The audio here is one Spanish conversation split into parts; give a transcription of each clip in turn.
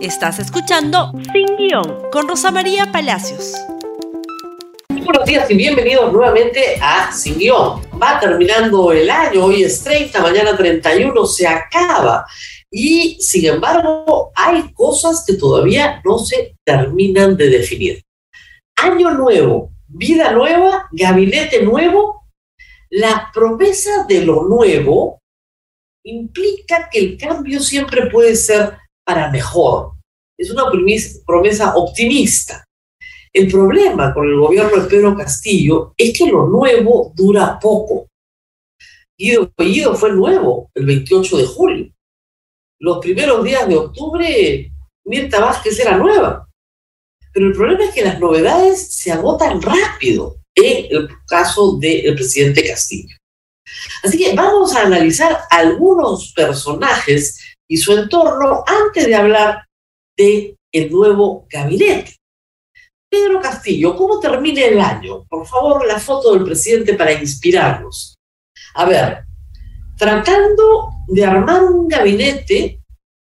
Estás escuchando Sin Guión con Rosa María Palacios. buenos días y bienvenidos nuevamente a Sin Guión. Va terminando el año, hoy es 30, mañana 31, se acaba. Y sin embargo, hay cosas que todavía no se terminan de definir. Año nuevo, vida nueva, gabinete nuevo. La promesa de lo nuevo implica que el cambio siempre puede ser para mejor. Es una promesa optimista. El problema con el gobierno de Pedro Castillo es que lo nuevo dura poco. Guido fue nuevo el 28 de julio. Los primeros días de octubre, Mirta Vázquez era nueva. Pero el problema es que las novedades se agotan rápido en el caso del presidente Castillo. Así que vamos a analizar algunos personajes y su entorno antes de hablar de el nuevo gabinete. Pedro Castillo, ¿cómo termina el año? Por favor, la foto del presidente para inspirarnos. A ver, tratando de armar un gabinete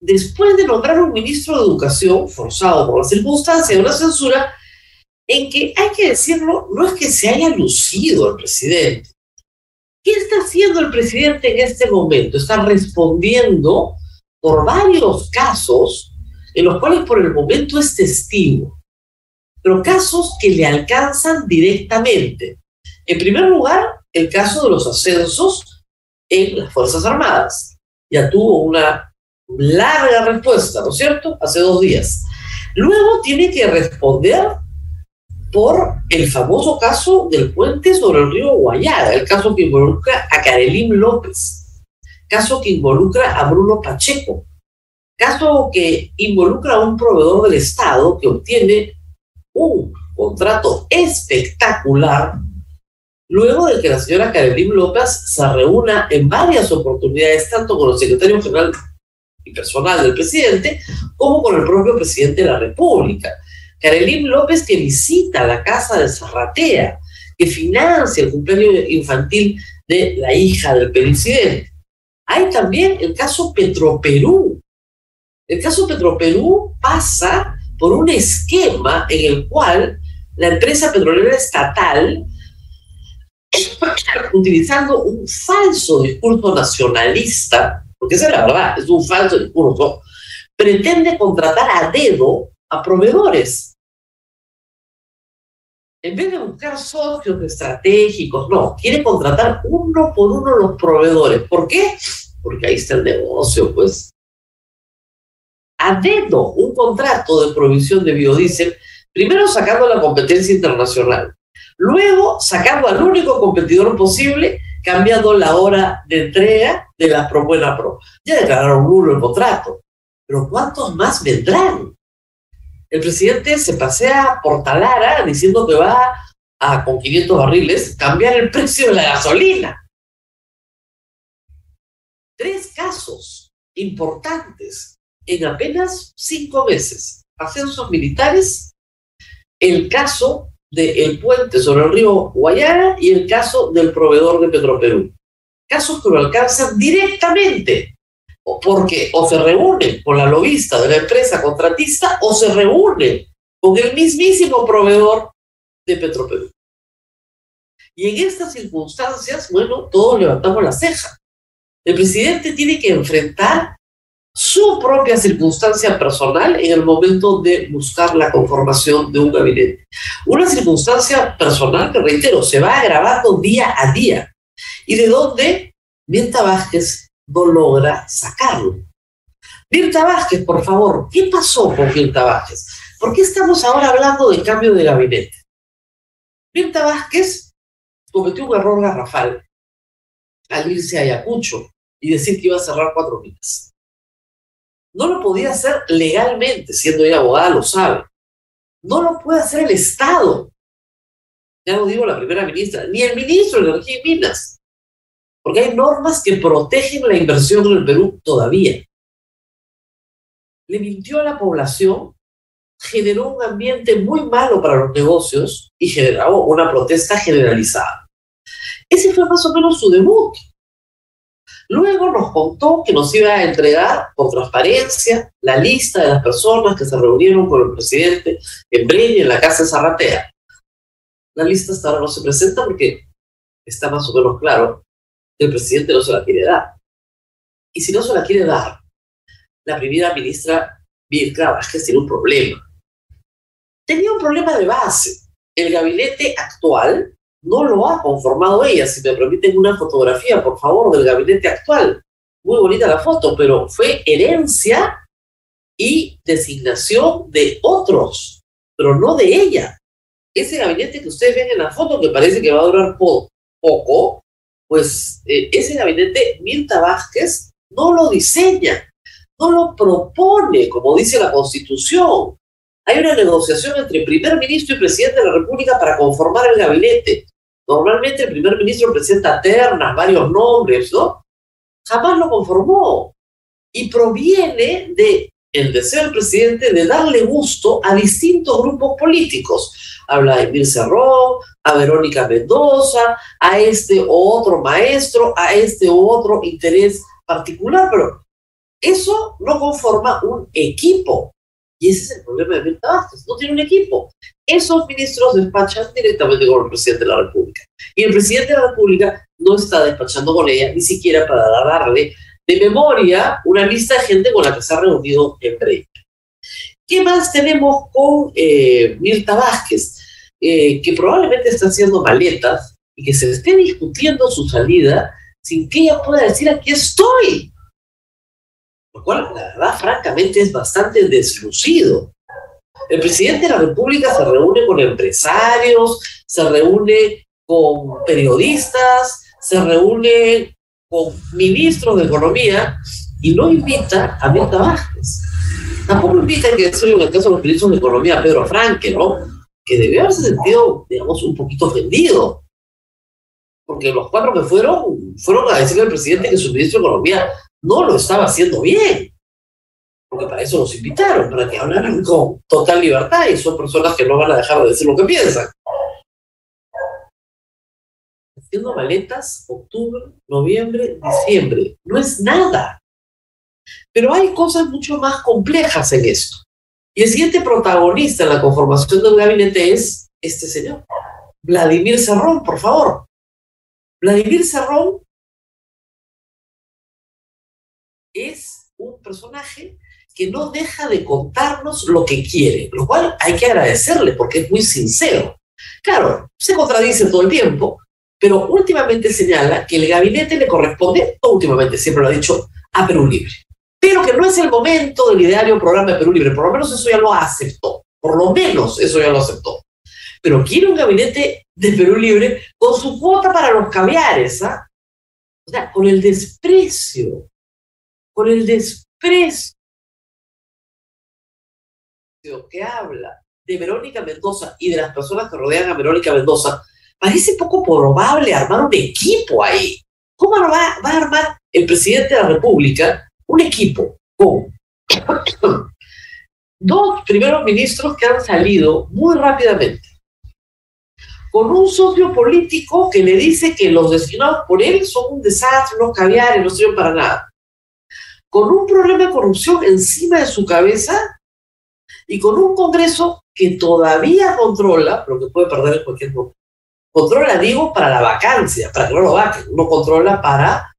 después de nombrar un ministro de Educación, forzado por las circunstancias de una censura, en que hay que decirlo, no es que se haya lucido el presidente. ¿Qué está haciendo el presidente en este momento? Está respondiendo por varios casos en los cuales por el momento es testigo, pero casos que le alcanzan directamente. En primer lugar, el caso de los ascensos en las Fuerzas Armadas. Ya tuvo una larga respuesta, ¿no es cierto? Hace dos días. Luego tiene que responder por el famoso caso del puente sobre el río Guayada, el caso que involucra a Karelim López caso que involucra a Bruno Pacheco, caso que involucra a un proveedor del Estado que obtiene un contrato espectacular luego de que la señora Karelim López se reúna en varias oportunidades, tanto con el secretario general y personal del presidente, como con el propio presidente de la República. Karelim López que visita la casa de Zarratea, que financia el cumpleaños infantil de la hija del presidente. Hay también el caso Petroperú. El caso Petroperú pasa por un esquema en el cual la empresa petrolera estatal, utilizando un falso discurso nacionalista, porque esa es la verdad, es un falso discurso, pretende contratar a dedo a proveedores. En vez de buscar socios estratégicos, no, quiere contratar uno por uno los proveedores. ¿Por qué? porque ahí está el negocio, pues. A dedo, un contrato de provisión de biodiesel, primero sacando la competencia internacional, luego sacando al único competidor posible, cambiando la hora de entrega de la Probuena Pro. Ya declararon nulo el contrato, pero ¿cuántos más vendrán? El presidente se pasea por Talara diciendo que va a, con 500 barriles, cambiar el precio de la gasolina tres casos importantes en apenas cinco meses. Ascensos militares, el caso del puente sobre el río Guayana y el caso del proveedor de Petroperú. Casos que lo alcanzan directamente, porque o se reúne con la lobista de la empresa contratista o se reúne con el mismísimo proveedor de Petroperú. Y en estas circunstancias, bueno, todos levantamos la ceja. El presidente tiene que enfrentar su propia circunstancia personal en el momento de buscar la conformación de un gabinete. Una circunstancia personal que, reitero, se va agravando día a día y de donde Mirta Vázquez no logra sacarlo. Mirta Vázquez, por favor, ¿qué pasó con Mirta Vázquez? ¿Por qué estamos ahora hablando del cambio de gabinete? Mirta Vázquez cometió un error garrafal al irse a Ayacucho y decir que iba a cerrar cuatro minas. No lo podía hacer legalmente, siendo ella abogada, lo sabe. No lo puede hacer el Estado. Ya no digo la primera ministra, ni el ministro de Energía y Minas. Porque hay normas que protegen la inversión en el Perú todavía. Le mintió a la población, generó un ambiente muy malo para los negocios y generó una protesta generalizada. Ese fue más o menos su debut. Luego nos contó que nos iba a entregar con transparencia la lista de las personas que se reunieron con el presidente en Breña, en la casa de Zarratea. La lista hasta ahora no se presenta porque está más o menos claro el presidente no se la quiere dar. Y si no se la quiere dar, la primera ministra Mirka Vázquez tiene un problema. Tenía un problema de base. El gabinete actual no lo ha conformado ella. Si me permiten una fotografía, por favor, del gabinete actual. Muy bonita la foto, pero fue herencia y designación de otros, pero no de ella. Ese gabinete que ustedes ven en la foto, que parece que va a durar poco, pues eh, ese gabinete Mirta Vázquez no lo diseña, no lo propone, como dice la Constitución. Hay una negociación entre primer ministro y presidente de la República para conformar el gabinete. Normalmente el primer ministro presenta ternas, varios nombres, ¿no? Jamás lo conformó. Y proviene de el deseo del presidente de darle gusto a distintos grupos políticos. Habla de Emil Cerrón, a Verónica Mendoza, a este u otro maestro, a este u otro interés particular, pero eso no conforma un equipo. Y ese es el problema de Mirta Vázquez, no tiene un equipo. Esos ministros despachan directamente con el presidente de la República. Y el presidente de la República no está despachando con ella, ni siquiera para darle de memoria una lista de gente con la que se ha reunido en breve. ¿Qué más tenemos con eh, Mirta Vázquez? Eh, que probablemente está haciendo maletas y que se esté discutiendo su salida sin que ella pueda decir aquí estoy. Lo cual, la verdad, francamente, es bastante deslucido. El presidente de la República se reúne con empresarios, se reúne con periodistas, se reúne con ministros de Economía y no invita a Mirta Vázquez. Tampoco invita, que decirlo en el caso de los ministros de Economía, Pedro Franque, ¿no? Que debió haberse sentido, digamos, un poquito ofendido. Porque los cuatro que fueron, fueron a decirle al presidente que su ministro de Economía no lo estaba haciendo bien porque para eso los invitaron, para que hablaran con total libertad y son personas que no van a dejar de decir lo que piensan. Haciendo maletas, octubre, noviembre, diciembre, no es nada. Pero hay cosas mucho más complejas en esto. Y el siguiente protagonista en la conformación del gabinete es este señor, Vladimir Cerrón, por favor. Vladimir Cerrón es un personaje que no deja de contarnos lo que quiere, lo cual hay que agradecerle porque es muy sincero. Claro, se contradice todo el tiempo, pero últimamente señala que el gabinete le corresponde, últimamente siempre lo ha dicho, a Perú Libre. Pero que no es el momento del ideario programa de Perú Libre, por lo menos eso ya lo aceptó, por lo menos eso ya lo aceptó. Pero quiere un gabinete de Perú Libre con su cuota para los caviares, ¿ah? O sea, con el desprecio, con el desprecio que habla de Verónica Mendoza y de las personas que rodean a Verónica Mendoza, parece poco probable armar un equipo ahí. ¿Cómo va, a armar el presidente de la República un equipo con dos primeros ministros que han salido muy rápidamente? Con un socio político que le dice que los designados por él son un desastre, unos caviares, no sirven para nada. Con un problema de corrupción encima de su cabeza y con un Congreso que todavía controla, pero que puede perder en cualquier momento. Controla, digo, para la vacancia, para que no lo vaquen. No controla para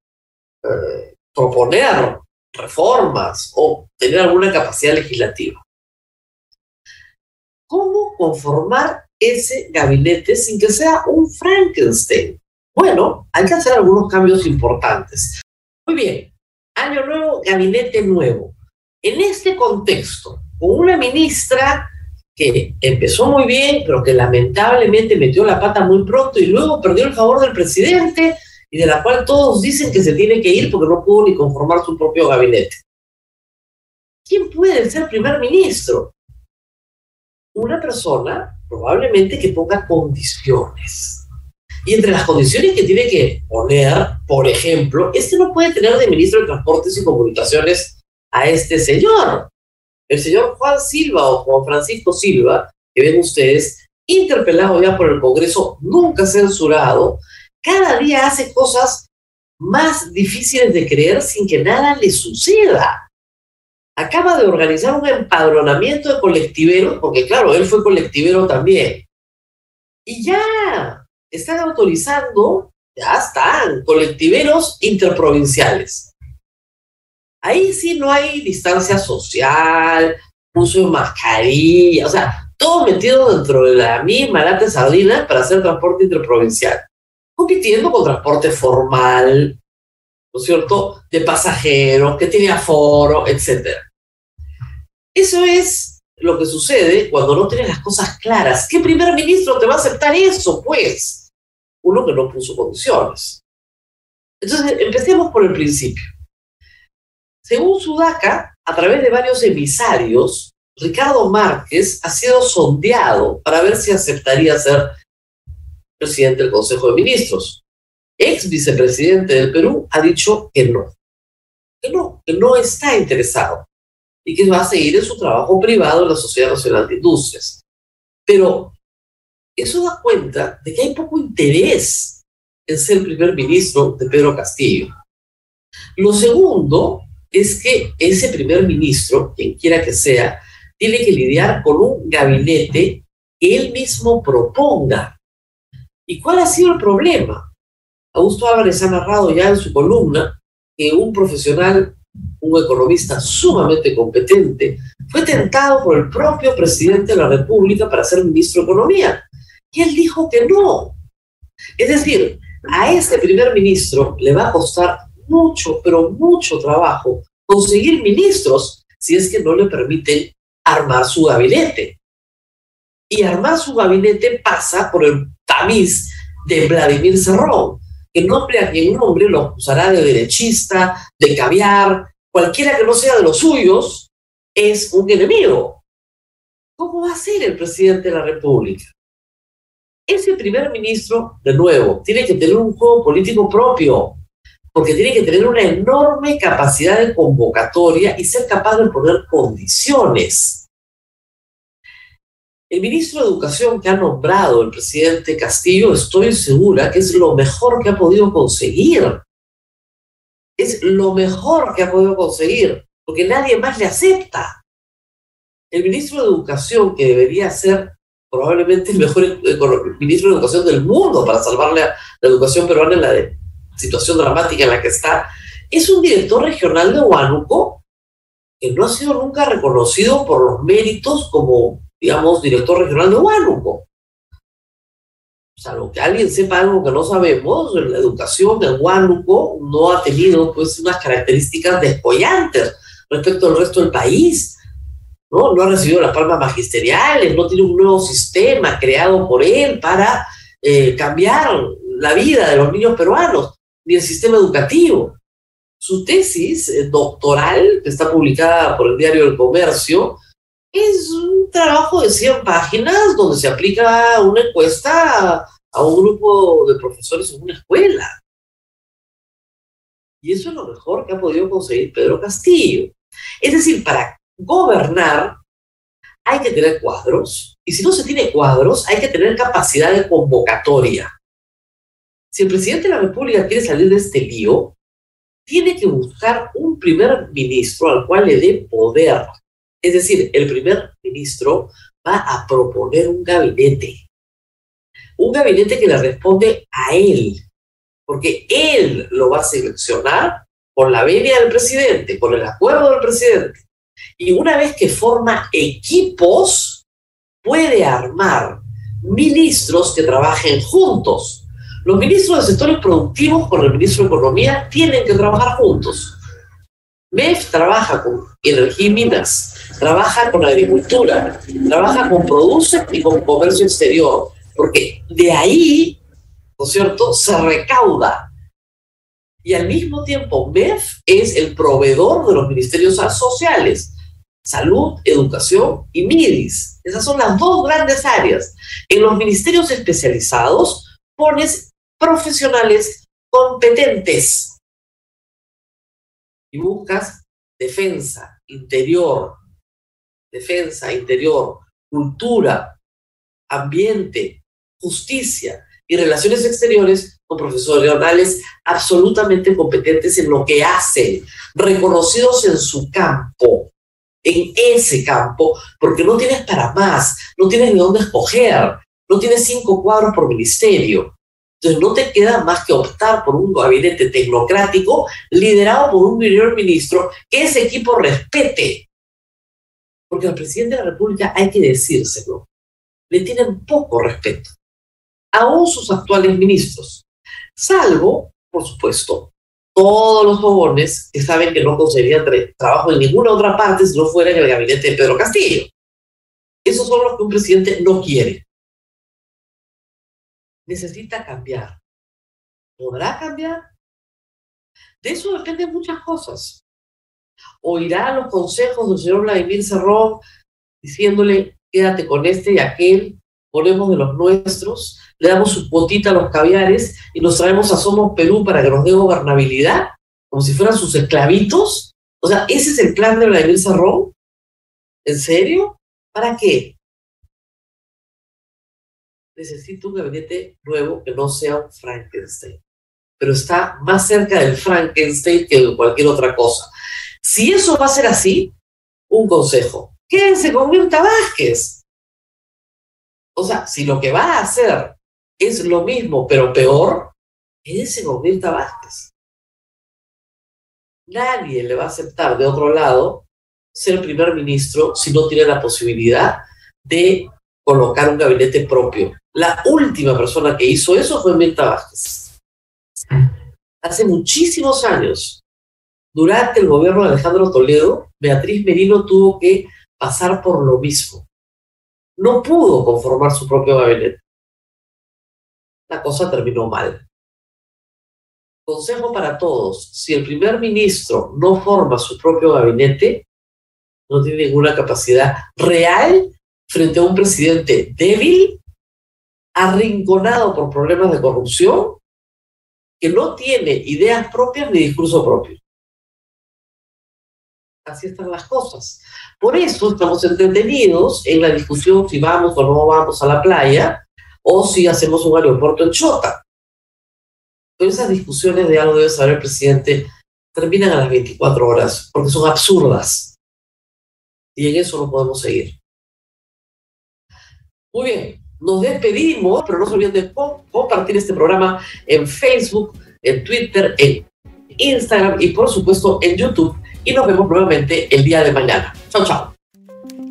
eh, proponer reformas o tener alguna capacidad legislativa. ¿Cómo conformar ese gabinete sin que sea un Frankenstein? Bueno, hay que hacer algunos cambios importantes. Muy bien, año nuevo, gabinete nuevo. En este contexto, con una ministra que empezó muy bien, pero que lamentablemente metió la pata muy pronto y luego perdió el favor del presidente y de la cual todos dicen que se tiene que ir porque no pudo ni conformar su propio gabinete. ¿Quién puede ser primer ministro? Una persona probablemente que ponga condiciones. Y entre las condiciones que tiene que poner, por ejemplo, este no puede tener de ministro de Transportes y Comunicaciones a este señor. El señor Juan Silva o Juan Francisco Silva, que ven ustedes, interpelado ya por el Congreso, nunca censurado, cada día hace cosas más difíciles de creer sin que nada le suceda. Acaba de organizar un empadronamiento de colectiveros, porque claro, él fue colectivero también. Y ya están autorizando, ya están, colectiveros interprovinciales. Ahí sí no hay distancia social, uso de mascarilla, o sea, todo metido dentro de la misma lata de sardina para hacer transporte interprovincial, compitiendo con transporte formal, ¿no es cierto?, de pasajeros, que tiene aforo, etc. Eso es lo que sucede cuando no tienes las cosas claras. ¿Qué primer ministro te va a aceptar eso, pues? Uno que no puso condiciones. Entonces, empecemos por el principio. Según Sudaca, a través de varios emisarios, Ricardo Márquez ha sido sondeado para ver si aceptaría ser presidente del Consejo de Ministros. Ex vicepresidente del Perú ha dicho que no, que no, que no está interesado y que va a seguir en su trabajo privado en la Sociedad Nacional de Industrias. Pero eso da cuenta de que hay poco interés en ser primer ministro de Pedro Castillo. Lo segundo es que ese primer ministro, quien quiera que sea, tiene que lidiar con un gabinete que él mismo proponga. ¿Y cuál ha sido el problema? Augusto Álvarez ha narrado ya en su columna que un profesional, un economista sumamente competente, fue tentado por el propio presidente de la República para ser ministro de Economía. Y él dijo que no. Es decir, a este primer ministro le va a costar mucho, pero mucho trabajo conseguir ministros si es que no le permiten armar su gabinete. Y armar su gabinete pasa por el tamiz de Vladimir Cerrón, que nombre a quien nombre lo acusará de derechista, de caviar, cualquiera que no sea de los suyos, es un enemigo. ¿Cómo va a ser el presidente de la República? Ese primer ministro, de nuevo, tiene que tener un juego político propio porque tiene que tener una enorme capacidad de convocatoria y ser capaz de poner condiciones. El ministro de Educación que ha nombrado el presidente Castillo, estoy segura que es lo mejor que ha podido conseguir. Es lo mejor que ha podido conseguir, porque nadie más le acepta. El ministro de Educación, que debería ser probablemente el mejor ministro de Educación del mundo para salvarle a la educación peruana en la de situación dramática en la que está, es un director regional de Huánuco que no ha sido nunca reconocido por los méritos como, digamos, director regional de Huánuco. O sea, lo que alguien sepa algo que no sabemos, la educación en Huánuco no ha tenido pues unas características despollantes respecto al resto del país. ¿no? no ha recibido las palmas magisteriales, no tiene un nuevo sistema creado por él para eh, cambiar la vida de los niños peruanos ni el sistema educativo. Su tesis eh, doctoral, que está publicada por el diario El Comercio, es un trabajo de 100 páginas donde se aplica una encuesta a un grupo de profesores en una escuela. Y eso es lo mejor que ha podido conseguir Pedro Castillo. Es decir, para gobernar hay que tener cuadros, y si no se tiene cuadros, hay que tener capacidad de convocatoria. Si el presidente de la República quiere salir de este lío, tiene que buscar un primer ministro al cual le dé poder. Es decir, el primer ministro va a proponer un gabinete. Un gabinete que le responde a él, porque él lo va a seleccionar con la venia del presidente, con el acuerdo del presidente. Y una vez que forma equipos, puede armar ministros que trabajen juntos los ministros de sectores productivos con el ministro de Economía tienen que trabajar juntos. MEF trabaja con energía y minas, trabaja con agricultura, trabaja con produce y con comercio exterior, porque de ahí, ¿no es cierto?, se recauda. Y al mismo tiempo, MEF es el proveedor de los ministerios sociales, salud, educación y MIDIS. Esas son las dos grandes áreas. En los ministerios especializados pones profesionales competentes. Y buscas defensa, interior, defensa, interior, cultura, ambiente, justicia. y relaciones exteriores con profesionales absolutamente competentes en lo que hacen, reconocidos en su campo, en ese campo, porque no tienes para más, no tienes de dónde escoger, no tienes cinco cuadros por ministerio. Entonces no te queda más que optar por un gabinete tecnocrático liderado por un primer ministro que ese equipo respete. Porque al presidente de la República hay que decírselo. Le tienen poco respeto. Aún sus actuales ministros. Salvo, por supuesto, todos los jóvenes que saben que no conseguirían trabajo en ninguna otra parte si no fuera en el gabinete de Pedro Castillo. Esos son los que un presidente no quiere. Necesita cambiar. ¿Podrá cambiar? De eso dependen muchas cosas. Oirá los consejos del señor Vladimir Cerrón diciéndole, quédate con este y aquel, ponemos de los nuestros, le damos su cuotita a los caviares y nos traemos a Somos Perú para que nos dé gobernabilidad, como si fueran sus esclavitos. O sea, ¿ese es el plan de Vladimir Sarrón? ¿En serio? ¿Para qué? Necesito un gabinete nuevo que no sea un Frankenstein, pero está más cerca del Frankenstein que de cualquier otra cosa. Si eso va a ser así, un consejo, quédense con Mirta Vázquez. O sea, si lo que va a hacer es lo mismo, pero peor, ese con Mirta Vázquez. Nadie le va a aceptar de otro lado ser primer ministro si no tiene la posibilidad de colocar un gabinete propio. La última persona que hizo eso fue Mirta Vázquez. Hace muchísimos años, durante el gobierno de Alejandro Toledo, Beatriz Merino tuvo que pasar por lo mismo. No pudo conformar su propio gabinete la cosa terminó mal. Consejo para todos, si el primer ministro no forma su propio gabinete, no tiene ninguna capacidad real frente a un presidente débil, arrinconado por problemas de corrupción, que no tiene ideas propias ni discurso propio. Así están las cosas. Por eso estamos entretenidos en la discusión si vamos o no vamos a la playa, o si hacemos un aeropuerto en Chota. Pero esas discusiones de algo debe saber el presidente terminan a las 24 horas porque son absurdas. Y en eso no podemos seguir. Muy bien, nos despedimos, pero no se olviden de compartir este programa en Facebook, en Twitter, en Instagram y por supuesto en YouTube. Y nos vemos nuevamente el día de mañana. Chao, chao.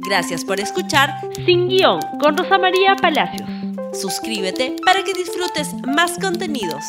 Gracias por escuchar Sin Guión con Rosa María Palacios. Suscríbete para que disfrutes más contenidos.